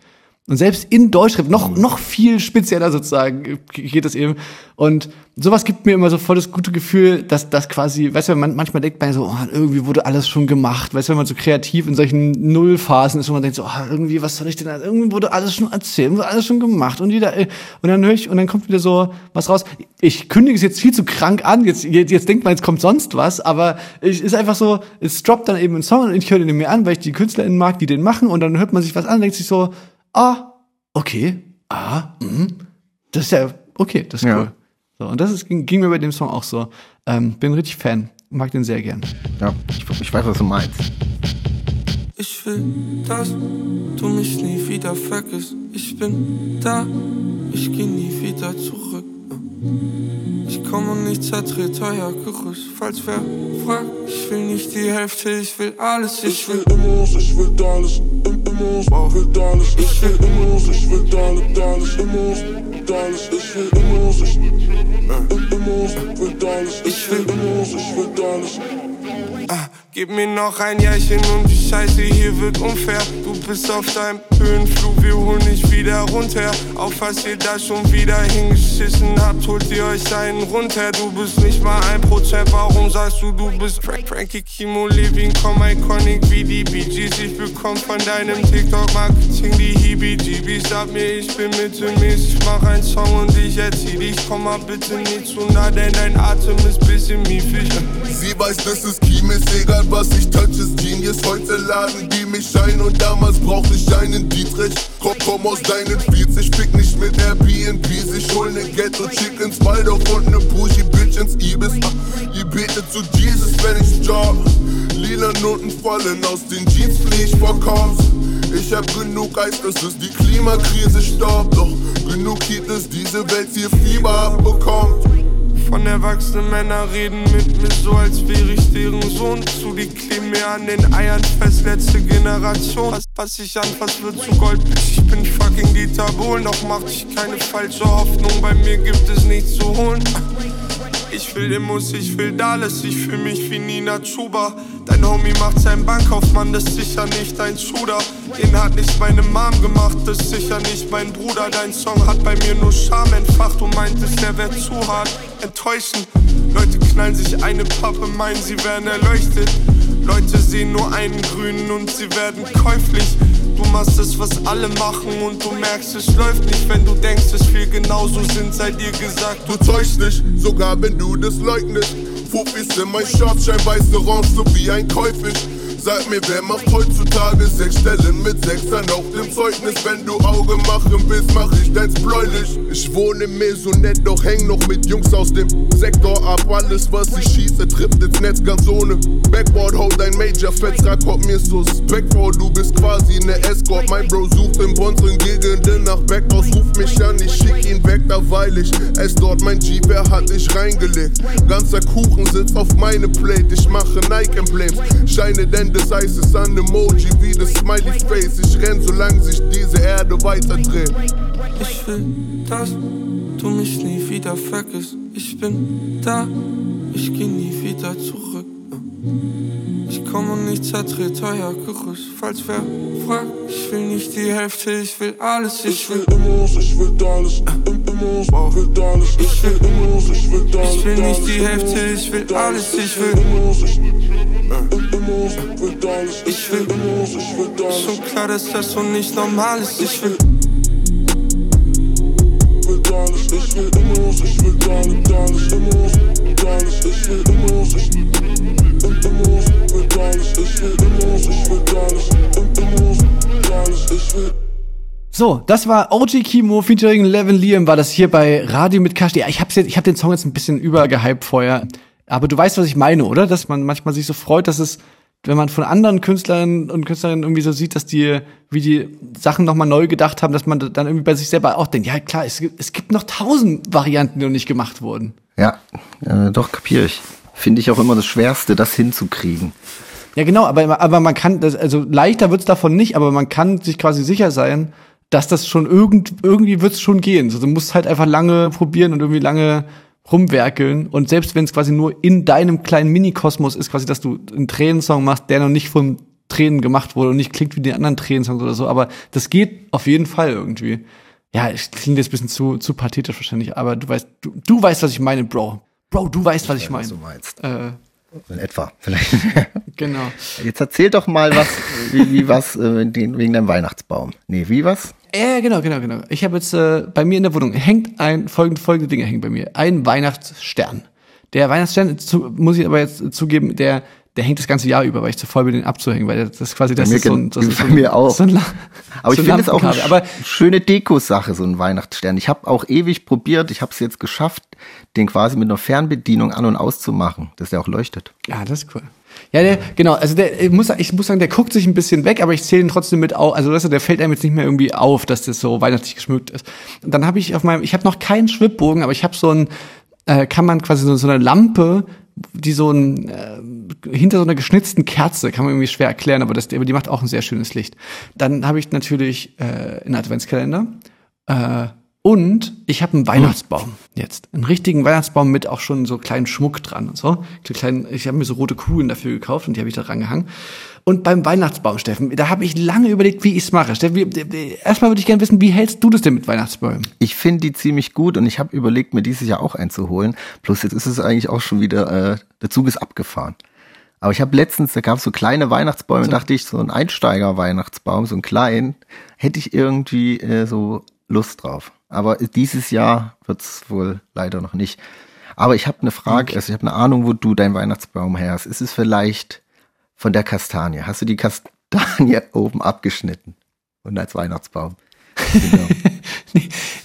Und selbst in Deutschrap noch, noch viel spezieller sozusagen geht das eben. Und sowas gibt mir immer so voll das gute Gefühl, dass das quasi, weißt du, man, manchmal denkt man so, oh, irgendwie wurde alles schon gemacht. Weißt du, wenn man so kreativ in solchen Nullphasen ist, wo man denkt so, oh, irgendwie, was soll ich denn, irgendwie wurde alles schon erzählt, wurde alles schon gemacht. Und wieder, äh, und dann höre ich, und dann kommt wieder so was raus. Ich kündige es jetzt viel zu krank an. Jetzt, jetzt, jetzt denkt man, jetzt kommt sonst was, aber es ist einfach so, es droppt dann eben ein Song und ich höre den mir an, weil ich die KünstlerInnen mag, die den machen. Und dann hört man sich was an und denkt sich so, ah, okay, ah, mhm. das ist ja, okay, das ist Ja. cool. So, und das ist, ging, ging mir bei dem Song auch so. Ähm, bin richtig Fan, mag den sehr gern. Ja, ich, ich weiß, was du meinst. Ich will, dass du mich nie wieder vergisst. Ich bin da, ich geh nie wieder zurück. Ich komm und ich zertrete euer Gerüst. Falls wer fragt, ich will nicht die Hälfte, ich will alles. Ich will Immos, ich will alles, im Immos, will alles, ich will Immos, ich will alles, alles, Immos, alles, ich will Immos, ich im Immos, will alles, ich will Immos, ich will alles. Ah, gib mir noch ein Jährchen und die Scheiße hier wird unfair. Du bist auf deinem Höhenflug, wir holen dich wieder runter. Auf was ihr da schon wieder hingeschissen habt, holt ihr euch einen runter. Du bist nicht mal ein Prozent, warum sagst du, du bist Frank Frankie Kimo Levin, komm iconic wie die Bee Gees. Ich bekomm von deinem TikTok-Marketing die Hibi-Jibis. Sag mir, ich bin mittelmäßig, mach einen Song und ich erzieh dich. Komm mal bitte nicht zu nah, denn dein Atem ist bisschen miefig. Sie weiß, das ist Kim, ist egal was ich touch, ist Genius. Heute laden die mich ein und damals brauchte ich einen Dietrich. Komm, komm aus deinen Feeds, ich fick nicht mit Airbnbs, ich hol nen Ghetto Chickens, Waldorf und ne Bougie Bitch ins Ibis. Ah, ihr betet zu Jesus, wenn ich job. Lila Noten fallen aus den Jeans, flieh ich vor Cops. Ich hab genug Eis, dass es die Klimakrise stoppt. Doch genug Heat, dass diese Welt hier Fieber abbekommt. Von erwachsenen Männern reden mit mir so, als wäre ich deren Sohn zu. Die kleben mir an den Eiern fest, letzte Generation. Was, was ich anfass, wird zu Gold. Ich bin fucking Dieter Bohlen, doch mach ich keine falsche Hoffnung. Bei mir gibt es nichts zu holen. Ich will Immos, ich will Dallas, ich fühl mich wie Nina Chuba. Dein Homie macht seinen Bankkaufmann, das ist sicher nicht dein Schuder. Den hat nicht meine Mom gemacht, das ist sicher nicht mein Bruder. Dein Song hat bei mir nur Scham entfacht, du meintest, der wär zu hart. Enttäuschend, Leute knallen sich eine Pappe, meinen, sie werden erleuchtet. Leute sehen nur einen grünen und sie werden käuflich. Du machst es, was alle machen und du merkst, es läuft nicht, wenn du denkst, es wir genauso sind, sei dir gesagt. Du täuschst nicht, sogar wenn du das leugnest. Fuffis in mein Schafschein, weiße Orange, so wie ein Käufisch. Sag mir, wer macht heutzutage sechs Stellen mit Sechsern auf dem Zeugnis? Wenn du Auge machen willst, mach ich deins bläulich. Ich wohne mir so nett, doch häng noch mit Jungs aus dem Sektor ab. Alles, was ich schieße, trifft ins Netz ganz ohne. Backboard, hold dein Major, Fetzrad kommt mir suspekt vor. Du bist quasi ne Escort. Mein Bro sucht in unseren Gegenden nach Backhaus, ruf mich an, ich schick ihn weg, da weil ich es dort mein Jeep, er hat dich reingelegt. Ganzer Kuchen sitzt auf meine Plate, ich mache Nike-Emblems. Scheine denn des Eises an Emoji wie das Smiley Face. Ich renn, solange sich diese Erde weiter dreht. Ich will, dass du mich nie wieder vergisst. Ich bin da, ich geh nie wieder zurück. Ich komm und nicht zertrete euer Gerüst. Falls wer fragt, ich will nicht die Hälfte, ich will alles, ich Ich will. Immos, ich will im Immos, will Dallas. Ich will Immos, ich will Dallas. Ich will nicht die Hälfte, ich will alles, ich will. Immos, ich will Immos, will Dallas. Ich will. Immos, ich will Dallas. Schon klar, dass das so nicht normal ist, ich will. will Dallas. Ich will Immos, ich will Dallas, Dallas, Immos, Dallas. Ich will Immos, ich will Immos, will Dallas. Ich will Immos, ich will Dallas, Immos, Dallas. Ich will So, das war OG Kimo featuring Levin Liam, war das hier bei Radio mit Kasti. Ja, ich hab's jetzt, ich hab den Song jetzt ein bisschen übergehypt vorher. Aber du weißt, was ich meine, oder? Dass man manchmal sich so freut, dass es, wenn man von anderen Künstlerinnen und Künstlerinnen irgendwie so sieht, dass die, wie die Sachen nochmal neu gedacht haben, dass man dann irgendwie bei sich selber auch denkt, ja klar, es gibt, es gibt noch tausend Varianten, die noch nicht gemacht wurden. Ja, äh, doch, kapiere ich. Finde ich auch immer das Schwerste, das hinzukriegen. Ja, genau, aber, aber man kann, das, also leichter wird's davon nicht, aber man kann sich quasi sicher sein, dass das schon irgend, irgendwie wird's schon gehen. So, du musst halt einfach lange probieren und irgendwie lange rumwerkeln. Und selbst wenn es quasi nur in deinem kleinen Mini-Kosmos ist, quasi, dass du einen Tränensong machst, der noch nicht von Tränen gemacht wurde und nicht klingt wie die anderen Tränensongs oder so, aber das geht auf jeden Fall irgendwie. Ja, es klingt jetzt ein bisschen zu, zu pathetisch wahrscheinlich, aber du weißt, du, du weißt, was ich meine, Bro. Bro, du weißt, was ich meine. Was du meinst. Äh, In etwa, vielleicht. genau. Jetzt erzähl doch mal was, wie, wie was äh, wegen deinem Weihnachtsbaum. Nee, wie was? Ja, genau, genau, genau. Ich habe jetzt äh, bei mir in der Wohnung hängt ein folgende, folgende Dinge hängen bei mir. Ein Weihnachtsstern. Der Weihnachtsstern, zu, muss ich aber jetzt zugeben, der der hängt das ganze Jahr über, weil ich zu voll bin, den abzuhängen, weil das ist quasi das mir ist so ein, das ist bei so ein, mir auch. So ein, Aber so ich finde es auch eine aber sch- schöne Dekosache, so ein Weihnachtsstern. Ich habe auch ewig probiert, ich habe es jetzt geschafft, den quasi mit einer Fernbedienung an- und auszumachen, dass der auch leuchtet. Ja, das ist cool. Ja, der, genau, also der, ich muss, ich muss sagen, der guckt sich ein bisschen weg, aber ich zähle ihn trotzdem mit auf. Also weißt du, der fällt einem jetzt nicht mehr irgendwie auf, dass das so weihnachtlich geschmückt ist. Und dann habe ich auf meinem, ich habe noch keinen Schwibbogen, aber ich habe so ein, äh, kann man quasi so, so eine Lampe, die so ein, äh, hinter so einer geschnitzten Kerze, kann man irgendwie schwer erklären, aber das, aber die macht auch ein sehr schönes Licht. Dann habe ich natürlich äh, einen Adventskalender. Äh, und ich habe einen Weihnachtsbaum jetzt. Einen richtigen Weihnachtsbaum mit auch schon so kleinen Schmuck dran und so. Ich habe mir so rote Kugeln dafür gekauft und die habe ich da rangehangen. Und beim Weihnachtsbaum, Steffen, da habe ich lange überlegt, wie ich es mache. Steffen, erstmal würde ich gerne wissen, wie hältst du das denn mit Weihnachtsbäumen? Ich finde die ziemlich gut und ich habe überlegt, mir dieses Jahr auch einzuholen. Plus jetzt ist es eigentlich auch schon wieder, äh, der Zug ist abgefahren. Aber ich habe letztens, da gab es so kleine Weihnachtsbäume, dachte ich, so ein Einsteiger-Weihnachtsbaum, so ein kleinen, hätte ich irgendwie äh, so Lust drauf. Aber dieses Jahr wird's wohl leider noch nicht. Aber ich habe eine Frage, also ich habe eine Ahnung, wo du deinen Weihnachtsbaum her hast. Ist es vielleicht von der Kastanie? Hast du die Kastanie oben abgeschnitten und als Weihnachtsbaum?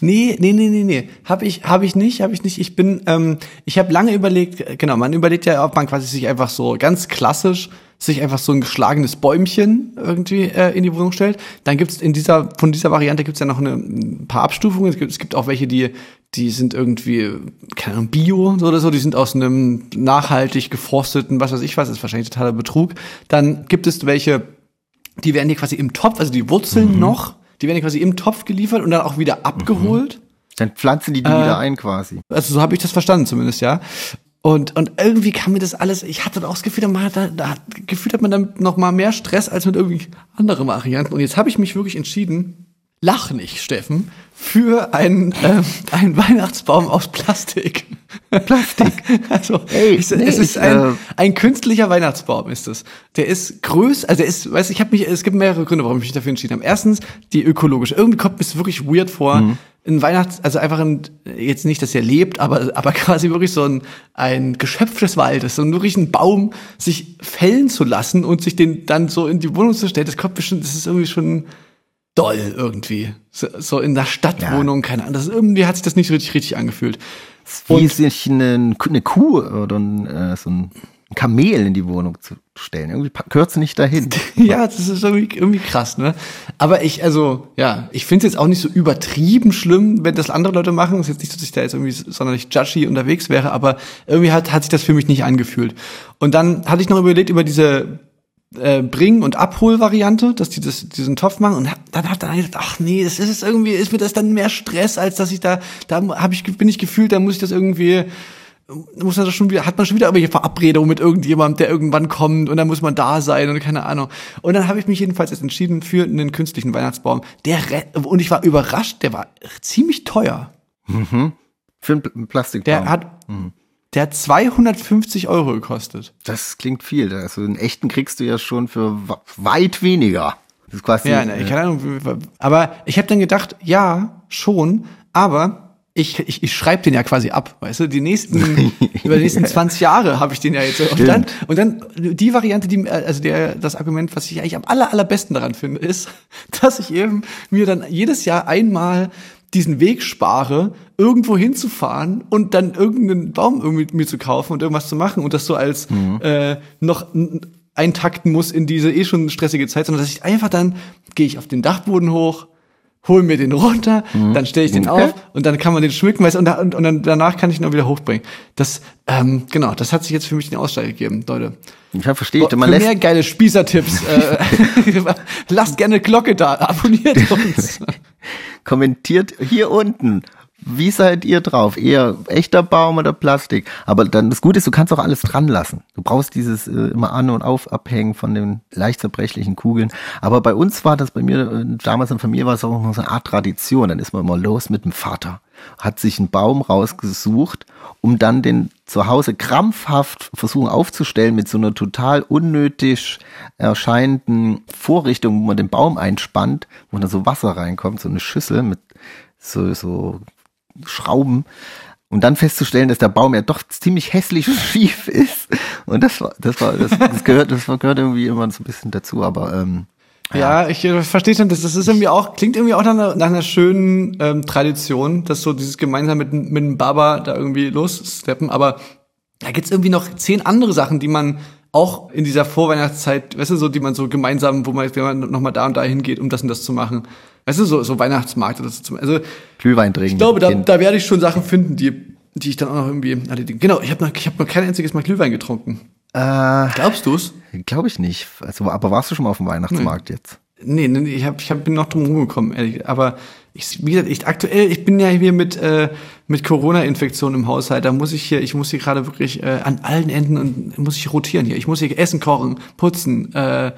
nee, nee, nee, nee, nee. Hab ich, hab ich nicht, hab ich nicht. Ich bin, ähm, ich habe lange überlegt, genau, man überlegt ja, ob man quasi sich einfach so ganz klassisch sich einfach so ein geschlagenes Bäumchen irgendwie äh, in die Wohnung stellt. Dann gibt's in dieser, von dieser Variante gibt's ja noch eine, ein paar Abstufungen. Es gibt, es gibt auch welche, die, die sind irgendwie, keine Ahnung, Bio oder so, die sind aus einem nachhaltig geforsteten, was weiß ich was, ist wahrscheinlich totaler Betrug. Dann gibt es welche, die werden dir quasi im Topf, also die Wurzeln Mhm. noch, die werden dir quasi im Topf geliefert und dann auch wieder abgeholt. Dann pflanzen die die Äh, wieder ein quasi. Also so habe ich das verstanden zumindest, ja. Und, und irgendwie kam mir das alles, ich hatte auch das Gefühl, man hat, da, da gefühlt hat man dann noch mal mehr Stress als mit irgendwie anderen Varianten. Und jetzt habe ich mich wirklich entschieden, lach nicht, Steffen, für einen, ähm, einen Weihnachtsbaum aus Plastik. Plastik? also, Ey, ich, nee, es ist ich, ein, äh, ein künstlicher Weihnachtsbaum ist es. Der ist größer, also der ist, weiß ich habe mich, es gibt mehrere Gründe, warum ich mich dafür entschieden habe. Erstens die ökologische. Irgendwie kommt mir es wirklich weird vor, Mhm. ein Weihnachts, also einfach ein, jetzt nicht, dass er lebt, aber aber quasi wirklich so ein ein Geschöpf des Waldes, so wirklich ein Baum sich fällen zu lassen und sich den dann so in die Wohnung zu stellen. Das kommt bestimmt, das ist irgendwie schon doll irgendwie. So, so in der Stadtwohnung, keine Ahnung. Das, irgendwie hat sich das nicht richtig richtig angefühlt. Wie Und- sich eine, eine Kuh oder ein, äh, so ein Kamel in die Wohnung zu stellen. Irgendwie gehört sie nicht dahin. Ja, das ist irgendwie, irgendwie krass, ne? Aber ich, also, ja, ich finde es jetzt auch nicht so übertrieben schlimm, wenn das andere Leute machen. Es ist jetzt nicht so, dass ich da jetzt irgendwie sonderlich judgy unterwegs wäre, aber irgendwie hat, hat sich das für mich nicht angefühlt. Und dann hatte ich noch überlegt über diese äh, Bring- und Abhol-Variante, dass die das, diesen Topf machen und hab- dann hat dann gedacht, ach nee, das ist es irgendwie, ist mir das dann mehr Stress, als dass ich da, da hab ich, bin ich gefühlt, da muss ich das irgendwie, muss man das schon wieder, hat man schon wieder irgendwelche Verabredungen mit irgendjemandem, der irgendwann kommt und dann muss man da sein und keine Ahnung. Und dann habe ich mich jedenfalls jetzt entschieden für einen künstlichen Weihnachtsbaum. Der und ich war überrascht, der war ziemlich teuer. Für einen Pl- Plastikbaum. Der hat, der hat 250 Euro gekostet. das klingt viel. Also einen echten kriegst du ja schon für weit weniger. Das ist quasi. Ja, ne, äh, keine Ahnung. Aber ich habe dann gedacht, ja, schon, aber ich, ich, ich schreibe den ja quasi ab, weißt du, die nächsten, über die nächsten 20 Jahre habe ich den ja jetzt. Und dann, und dann die Variante, die, also der, das Argument, was ich eigentlich am aller, allerbesten daran finde, ist, dass ich eben mir dann jedes Jahr einmal diesen Weg spare, irgendwo hinzufahren und dann irgendeinen Baum irgendwie mir zu kaufen und irgendwas zu machen und das so als äh, noch eintakten muss in diese eh schon stressige Zeit, sondern dass ich einfach dann gehe ich auf den Dachboden hoch, hol mir den runter, dann stelle ich den Okay. auf und dann kann man den schmücken, weißt, und, da, und, und dann danach kann ich ihn auch wieder hochbringen. Das, ähm, genau, das hat sich jetzt für mich den Ausschlag gegeben, Leute. Ja, verstehe ich. Für Man lässt, mehr geile Spießertipps, äh, lasst gerne Glocke da, abonniert uns. kommentiert hier unten. Wie seid ihr drauf? Eher echter Baum oder Plastik? Aber dann das Gute ist, du kannst auch alles dran lassen. Du brauchst dieses äh, immer an und auf abhängen von den leicht zerbrechlichen Kugeln. Aber bei uns war das bei mir äh, damals in der Familie war es auch noch so eine Art Tradition. Dann ist man immer los mit dem Vater, hat sich einen Baum rausgesucht, um dann den zu Hause krampfhaft versuchen aufzustellen mit so einer total unnötig erscheinenden Vorrichtung, wo man den Baum einspannt, wo dann so Wasser reinkommt, so eine Schüssel mit so, so Schrauben und dann festzustellen, dass der Baum ja doch ziemlich hässlich schief ist. Und das war, das war, das, das gehört, das gehört irgendwie immer so ein bisschen dazu, aber ähm, Ja, ich äh, verstehe schon, das, das ist irgendwie auch, klingt irgendwie auch nach einer, nach einer schönen ähm, Tradition, dass so dieses gemeinsam mit, mit dem Baba da irgendwie lossteppen, aber da gibt's irgendwie noch zehn andere Sachen, die man auch in dieser Vorweihnachtszeit, weißt du, so, die man so gemeinsam, wo man, wenn man nochmal da und da hingeht, um das und das zu machen. Weißt du, so, so Weihnachtsmarkt oder so. zum- Also, Glühwein trinken. ich glaube, da, da werde ich schon Sachen finden, die, die ich dann auch noch irgendwie erledigen. Genau, ich habe noch, ich hab noch kein einziges Mal Glühwein getrunken. Äh, Glaubst du's? Glaube ich nicht. Also, aber warst du schon mal auf dem Weihnachtsmarkt jetzt? Nee, nee, nee, ich, hab, ich hab, bin noch drum rumgekommen, ehrlich. Aber ich, wie gesagt, ich aktuell, ich bin ja hier mit, äh, mit Corona-Infektion im Haushalt. Da muss ich hier, ich muss hier gerade wirklich äh, an allen Enden und muss ich rotieren hier. Ich muss hier Essen kochen, putzen. Äh,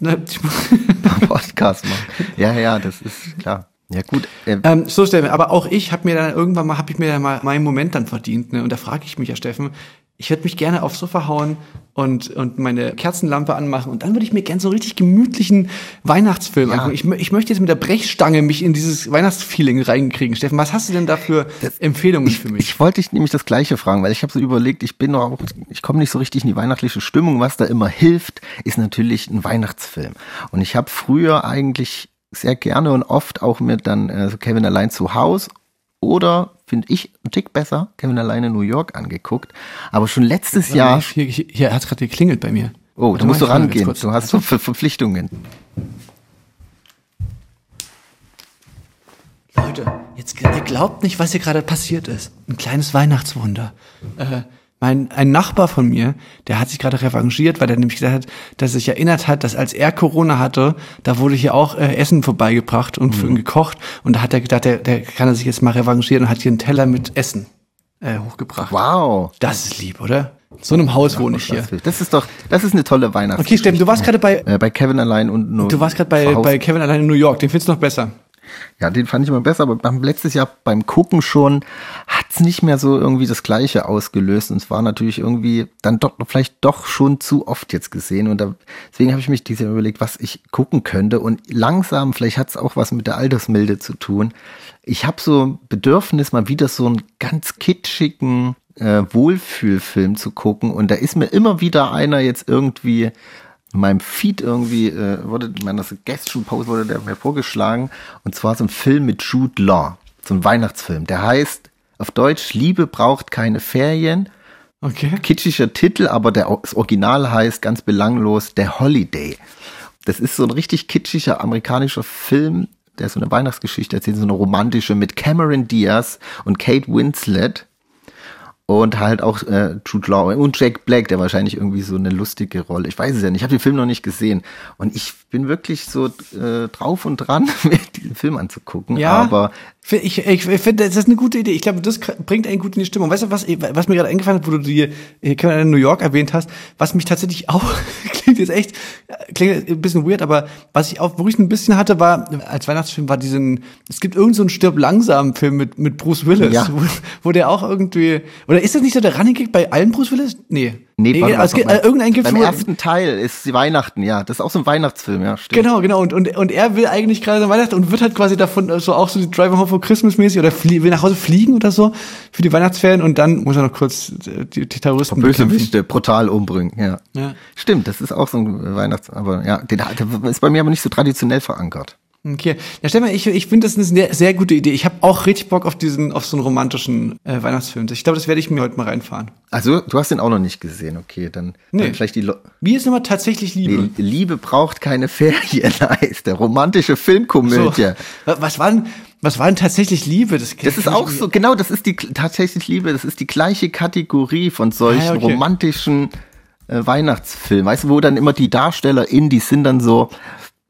ne, Podcast machen. Ja, ja, das ist klar. Ja, gut. Äh, ähm, so Steffen, aber auch ich habe mir dann irgendwann mal, habe ich mir dann mal meinen Moment dann verdient. Ne? Und da frage ich mich ja, Steffen, ich würde mich gerne aufs Sofa hauen und, und meine Kerzenlampe anmachen und dann würde ich mir gerne so einen richtig gemütlichen Weihnachtsfilm Ja. angucken. Ich, ich möchte jetzt mit der Brechstange mich in dieses Weihnachtsfeeling reinkriegen. Steffen, was hast du denn da für Empfehlungen für mich? Ich wollte dich nämlich das Gleiche fragen, weil ich habe so überlegt, ich bin noch, auch- ich komme nicht so richtig in die weihnachtliche Stimmung. Was da immer hilft, ist natürlich ein Weihnachtsfilm. Und ich habe früher eigentlich sehr gerne und oft auch mir dann äh, so Kevin allein zu Haus oder finde ich ein Tick besser Kevin allein in New York angeguckt. Aber schon letztes Jahr. Hier, hier, hier hat gerade geklingelt bei mir. Oh, Warte da musst du ich rangehen. Du hast so Ver Verpflichtungen. Leute, jetzt ihr glaubt nicht, was hier gerade passiert ist. Ein kleines Weihnachtswunder. Äh, mein, ein Nachbar von mir, der hat sich gerade revanchiert, weil er nämlich gesagt hat, dass er sich erinnert hat, dass als er Corona hatte, da wurde hier auch äh, Essen vorbeigebracht und für ihn gekocht. Und da hat er gedacht, der, der kann er sich jetzt mal revanchieren und hat hier einen Teller mit Essen äh, hochgebracht. Wow. Das ist lieb, oder? In so einem Haus wohne ich hier. Das ist doch, das ist eine tolle Weihnachts. Okay, Steffen, du warst gerade bei, äh, bei Kevin allein und nur. du warst gerade bei, bei Kevin allein in New York. Den findest du noch besser. Ja, den fand ich immer besser, aber beim letztes Jahr beim Gucken schon hat's nicht mehr so irgendwie das Gleiche ausgelöst und es war natürlich irgendwie dann doch vielleicht doch schon zu oft jetzt gesehen und da, deswegen habe ich mich dieses Jahr überlegt, was ich gucken könnte und langsam, vielleicht hat's auch was mit der Altersmilde zu tun. Ich habe so ein Bedürfnis, mal wieder so einen ganz kitschigen äh, Wohlfühlfilm zu gucken und da ist mir immer wieder einer jetzt irgendwie in meinem Feed irgendwie äh, wurde in meiner Suggestion-Post wurde der mir vorgeschlagen und zwar so ein Film mit Jude Law, so ein Weihnachtsfilm. Der heißt auf Deutsch Liebe braucht keine Ferien. Okay. Kitschiger Titel, aber der, das Original heißt ganz belanglos The Holiday. Das ist so ein richtig kitschiger amerikanischer Film, der so eine Weihnachtsgeschichte erzählt, so eine romantische mit Cameron Diaz und Kate Winslet und halt auch äh, Jude Law und Jack Black, der wahrscheinlich irgendwie so eine lustige Rolle. Ich weiß es ja nicht. Ich habe den Film noch nicht gesehen und ich bin wirklich so äh, drauf und dran, mir diesen Film anzugucken. Ja. Aber Ich, ich, ich finde, das ist eine gute Idee. Ich glaube, das bringt einen gut in die Stimmung. Weißt du, was, was mir gerade eingefallen hat, wo du die äh, in New York erwähnt hast, was mich tatsächlich auch, klingt jetzt echt, klingt ein bisschen weird, aber was ich auch, wo ich ein bisschen hatte, war, als Weihnachtsfilm war diesen, es gibt irgend so einen Stirb langsam Film mit, mit Bruce Willis, Ja. wo, wo der auch irgendwie, oder ist das nicht so der Running Gag bei allen Bruce Willis? Nee. nee, warte mal, es gibt, äh, irgendeinen gibt's beim ersten Teil ist Weihnachten, ja. Das ist auch so ein Weihnachtsfilm, ja, stimmt. Genau, genau. Und, und, und er will eigentlich gerade an Weihnachten und wird halt quasi davon äh, so auch so die Driver Home for Christmas mäßig oder flie will nach Hause fliegen oder so für die Weihnachtsferien und dann muss er noch kurz äh, die, die Terroristen. Bösewichte brutal umbringen, ja. Ja. Stimmt, das ist auch so ein Weihnachts-, aber ja, der, der ist bei mir aber nicht so traditionell verankert. Okay. Ja, Stefan, ich, ich finde das eine sehr, sehr gute Idee. Ich habe auch richtig Bock auf diesen, auf so einen romantischen äh, Weihnachtsfilm. Ich glaube, das werde ich mir heute mal reinfahren. Also, du hast den auch noch nicht gesehen, okay, dann, Nee. dann vielleicht die Lo Wie ist nochmal tatsächlich Liebe? nee, Liebe braucht keine Ferien, heißt der romantische Filmkomödie. Wa- Was war denn, was war denn tatsächlich Liebe? Das, Das ist auch so, genau, das ist die tatsächlich Liebe, das ist die gleiche Kategorie von solchen Ah, okay. romantischen äh, Weihnachtsfilmen. Weißt du, wo dann immer die DarstellerInnen, die sind dann so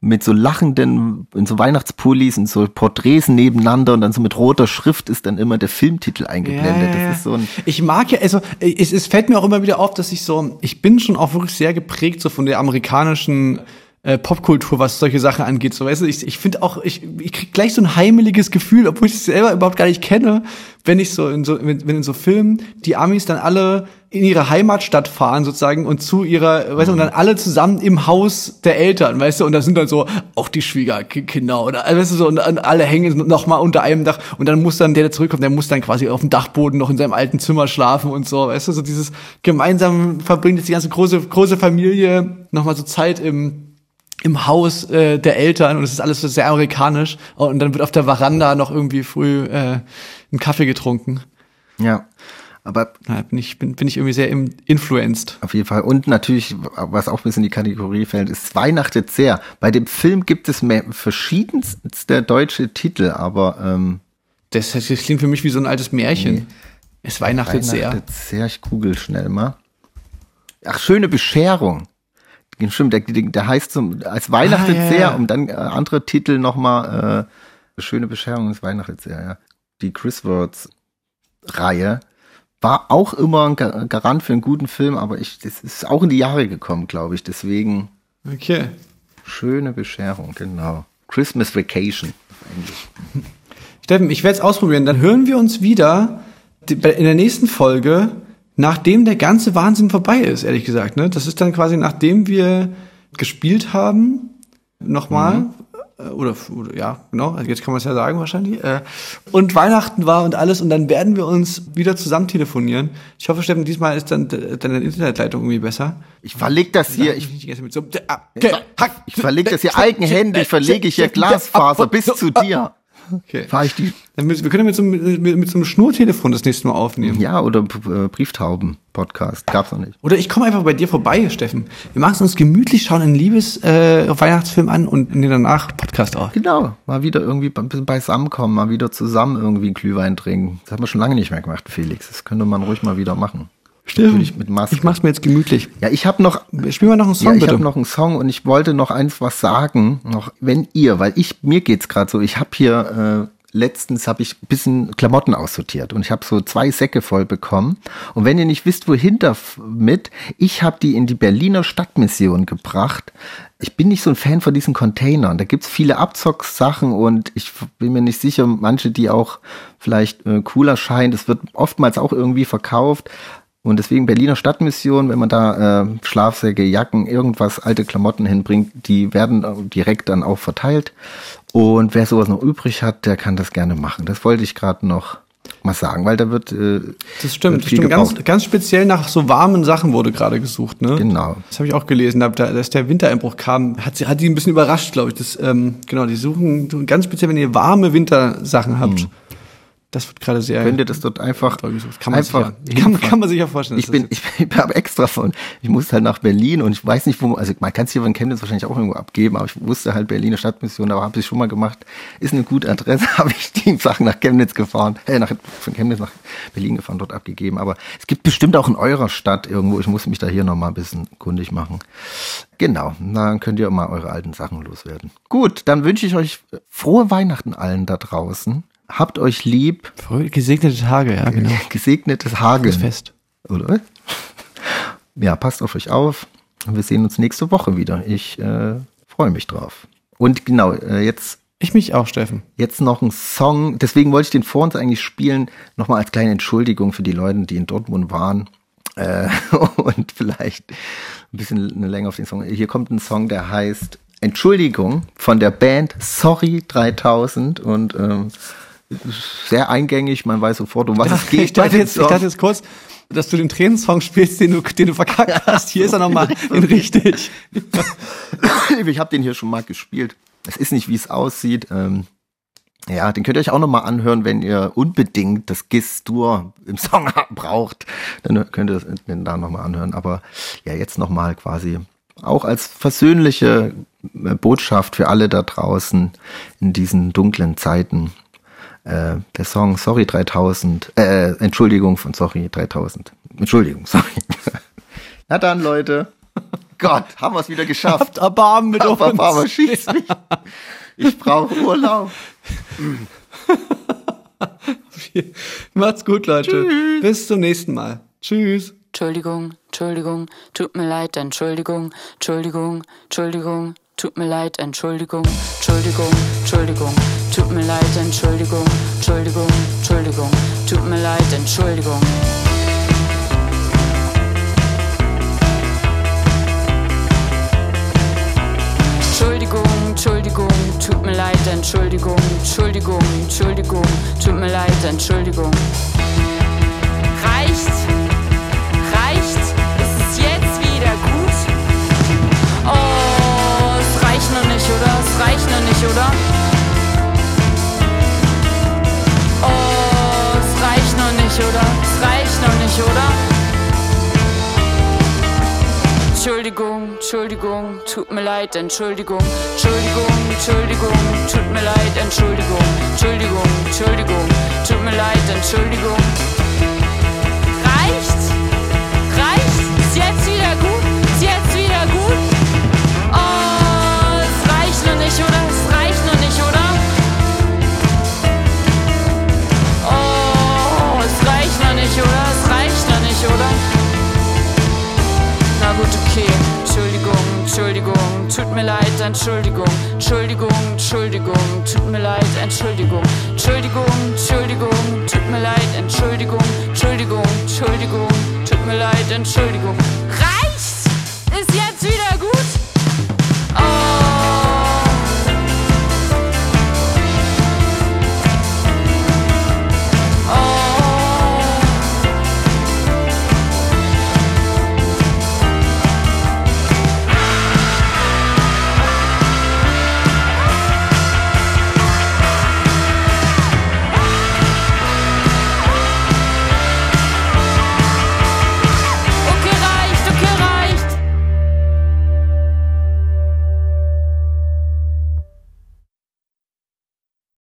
mit so lachenden, in so Weihnachtspullis und so Porträts nebeneinander und dann so mit roter Schrift ist dann immer der Filmtitel eingeblendet. Ja, ja, ja. Das ist so ein, Ich mag ja, also es, es fällt mir auch immer wieder auf, dass ich so, ich bin schon auch wirklich sehr geprägt so von der amerikanischen äh, Popkultur, was solche Sachen angeht. So, weißt du, ich, ich finde auch, ich, ich krieg gleich so ein heimeliges Gefühl, obwohl ich es selber überhaupt gar nicht kenne, wenn ich so in so, wenn, wenn in so Filmen die Amis dann alle in ihre Heimatstadt fahren sozusagen und zu ihrer, weißt du, und dann alle zusammen im Haus der Eltern, weißt du, und da sind dann so auch die Schwiegerkinder oder, weißt du, so, und, und alle hängen noch mal unter einem Dach und dann muss dann der, der zurückkommt, der muss dann quasi auf dem Dachboden noch in seinem alten Zimmer schlafen und so, weißt du, so dieses gemeinsam verbringt jetzt die ganze große, große Familie noch mal so Zeit im, im Haus äh, der Eltern und es ist alles so sehr amerikanisch und dann wird auf der Veranda noch irgendwie früh äh, ein Kaffee getrunken. ja. Aber Na, bin ich bin, bin ich irgendwie sehr influenced. Auf jeden Fall. Und natürlich, was auch ein bisschen in die Kategorie fällt, ist Weihnachtet sehr. Bei dem Film gibt es mehr, verschiedenste deutsche Titel, aber ähm, Das, das klingt für mich wie so ein altes Märchen. Es weihnachtet sehr. Weihnachtet sehr. Ich google schnell mal. Ach, schöne Bescherung. Stimmt, der, der der heißt so, als Weihnachtet Ah, ja, sehr, ja. um dann äh, andere Titel nochmal, äh, schöne Bescherung ist Weihnachtet sehr, ja. Die Chris Words Reihe war auch immer ein Gar- Garant für einen guten Film, aber ich, das ist auch in die Jahre gekommen, glaube ich. Deswegen Okay. schöne Bescherung, genau. Christmas Vacation auf Englisch. Steffen, ich werde es ausprobieren. Dann hören wir uns wieder in der nächsten Folge, nachdem der ganze Wahnsinn vorbei ist, ehrlich gesagt. Ne? Das ist dann quasi, nachdem wir gespielt haben, nochmal. Äh, Oder, oder ja, genau, also jetzt kann man es ja sagen wahrscheinlich. Äh, Und Weihnachten war und alles und dann werden wir uns wieder zusammen telefonieren. Ich hoffe, Steffen, diesmal ist dann de- deine Internetleitung irgendwie besser. Ich verleg das hier, ich, ich, so, okay, ich verleg das hier eigenhändig, verlege ich hier Glasfaser bis zu dir. Okay. Fahr ich die, Dann müssen, wir können ja mit so, einem- mit, mit so einem Schnurtelefon das nächste Mal aufnehmen. ja, oder äh, Brieftauben-Podcast, gab's noch nicht. Oder ich komme einfach bei dir vorbei, Steffen. Wir machen es uns gemütlich, schauen einen Liebes äh, an und nehmen danach Podcast auf. Genau, mal wieder irgendwie ein bisschen beisammenkommen, mal wieder zusammen irgendwie einen Glühwein trinken. Das haben wir schon lange nicht mehr gemacht, Felix. Das könnte man ruhig mal wieder machen. Natürlich mit Maske. Ich mach's mir jetzt gemütlich. Ja, ich habe noch Spiel mal noch einen Song, ja, ich habe noch einen Song und ich wollte noch eins was sagen, noch wenn ihr, weil ich mir geht's gerade so, ich habe hier äh, letztens habe ich ein bisschen Klamotten aussortiert und ich habe so zwei Säcke voll bekommen und wenn ihr nicht wisst, wohin damit, ich habe die in die Berliner Stadtmission gebracht. Ich bin nicht so ein Fan von diesen Containern. Da gibt's viele Abzocksachen und ich bin mir nicht sicher, manche, die auch vielleicht äh, cooler scheinen. Das wird oftmals auch irgendwie verkauft. Und deswegen Berliner Stadtmission, wenn man da äh, Schlafsäcke, Jacken, irgendwas, alte Klamotten hinbringt, die werden direkt dann auch verteilt. Und wer sowas noch übrig hat, der kann das gerne machen. Das wollte ich gerade noch mal sagen, weil da wird äh, Das stimmt, das stimmt. Ganz, ganz speziell nach so warmen Sachen wurde gerade gesucht, ne? Genau. Das habe ich auch gelesen, da, da- dass der Wintereinbruch kam, hat sie hat die ein bisschen überrascht, glaube ich. Das, ähm, genau, die suchen ganz speziell, wenn ihr warme Wintersachen habt. Das wird gerade sehr Könnt ihr das dort einfach. Kann man, einfach sich ja, kann, kann man sich ja vorstellen. Ich bin, ich, ich habe extra von, ich musste halt nach Berlin und ich weiß nicht, wo, also man kann es hier von Chemnitz wahrscheinlich auch irgendwo abgeben, aber ich wusste halt Berliner Stadtmission, aber habe ich schon mal gemacht, ist eine gute Adresse, habe ich die Sachen nach Chemnitz gefahren, äh, nach, von Chemnitz nach Berlin gefahren, dort abgegeben, aber es gibt bestimmt auch in eurer Stadt irgendwo, ich muss mich da hier nochmal ein bisschen kundig machen. Genau, dann könnt ihr mal eure alten Sachen loswerden. Gut, dann wünsche ich euch frohe Weihnachten allen da draußen. Habt euch lieb, Gesegnete Tage, ja, genau. gesegnetes Hageln. Das Fest. Oder? Ja, passt auf euch auf. Wir sehen uns nächste Woche wieder. Ich äh, freue mich drauf. Und genau, äh, jetzt, Ich mich auch, Steffen. jetzt noch ein Song. Deswegen wollte ich den vor uns eigentlich spielen. Nochmal als kleine Entschuldigung für die Leute, die in Dortmund waren. Äh, und vielleicht ein bisschen länger auf den Song. Hier kommt ein Song, der heißt Entschuldigung von der Band Sorry 3000 und ähm, sehr eingängig, man weiß sofort, um was es geht. ich, dachte jetzt, ich dachte jetzt kurz, dass du den Tränensong spielst, den du, den du verkackt hast. Hier ist er nochmal in richtig. ich habe den hier schon mal gespielt. Es ist nicht, wie es aussieht. Ähm, ja, den könnt ihr euch auch noch mal anhören, wenn ihr unbedingt das Gis-Dur im Song braucht. Dann könnt ihr den da noch mal anhören. Aber ja, jetzt noch mal quasi auch als versöhnliche äh, Botschaft für alle da draußen in diesen dunklen Zeiten. Äh, der Song Sorry 3000, äh, Entschuldigung von Sorry 3000. Entschuldigung, sorry. Na dann, Leute. Gott, haben wir es wieder geschafft. Habt Erbarmen mit Aber uns. Papa, schieß mich. Ich brauche Urlaub. Macht's gut, Leute. Bis zum nächsten Mal. Tschüss. Entschuldigung, Entschuldigung, tut mir leid, Entschuldigung, Entschuldigung, Entschuldigung, tut mir leid, Entschuldigung, Entschuldigung, Entschuldigung, tut mir leid, Entschuldigung, Entschuldigung, Entschuldigung, tut mir leid, Entschuldigung. Entschuldigung, Entschuldigung, tut mir leid, Entschuldigung, Entschuldigung, Entschuldigung, tut mir leid, Entschuldigung. Reicht? Oder? Oh, es reicht noch nicht, oder? Es reicht noch nicht, oder? Entschuldigung, Entschuldigung, tut mir leid, Entschuldigung, Entschuldigung, Entschuldigung, tut mir leid, Entschuldigung, Entschuldigung, Entschuldigung, tut mir leid, Entschuldigung. Okay. Entschuldigung, Entschuldigung, tut mir leid, Entschuldigung, Entschuldigung, Entschuldigung, tut mir leid, Entschuldigung, Entschuldigung, Entschuldigung, tut mir leid, Entschuldigung, Entschuldigung, Entschuldigung, tut mir leid, Entschuldigung. Reicht? Ist jetzt wieder gut?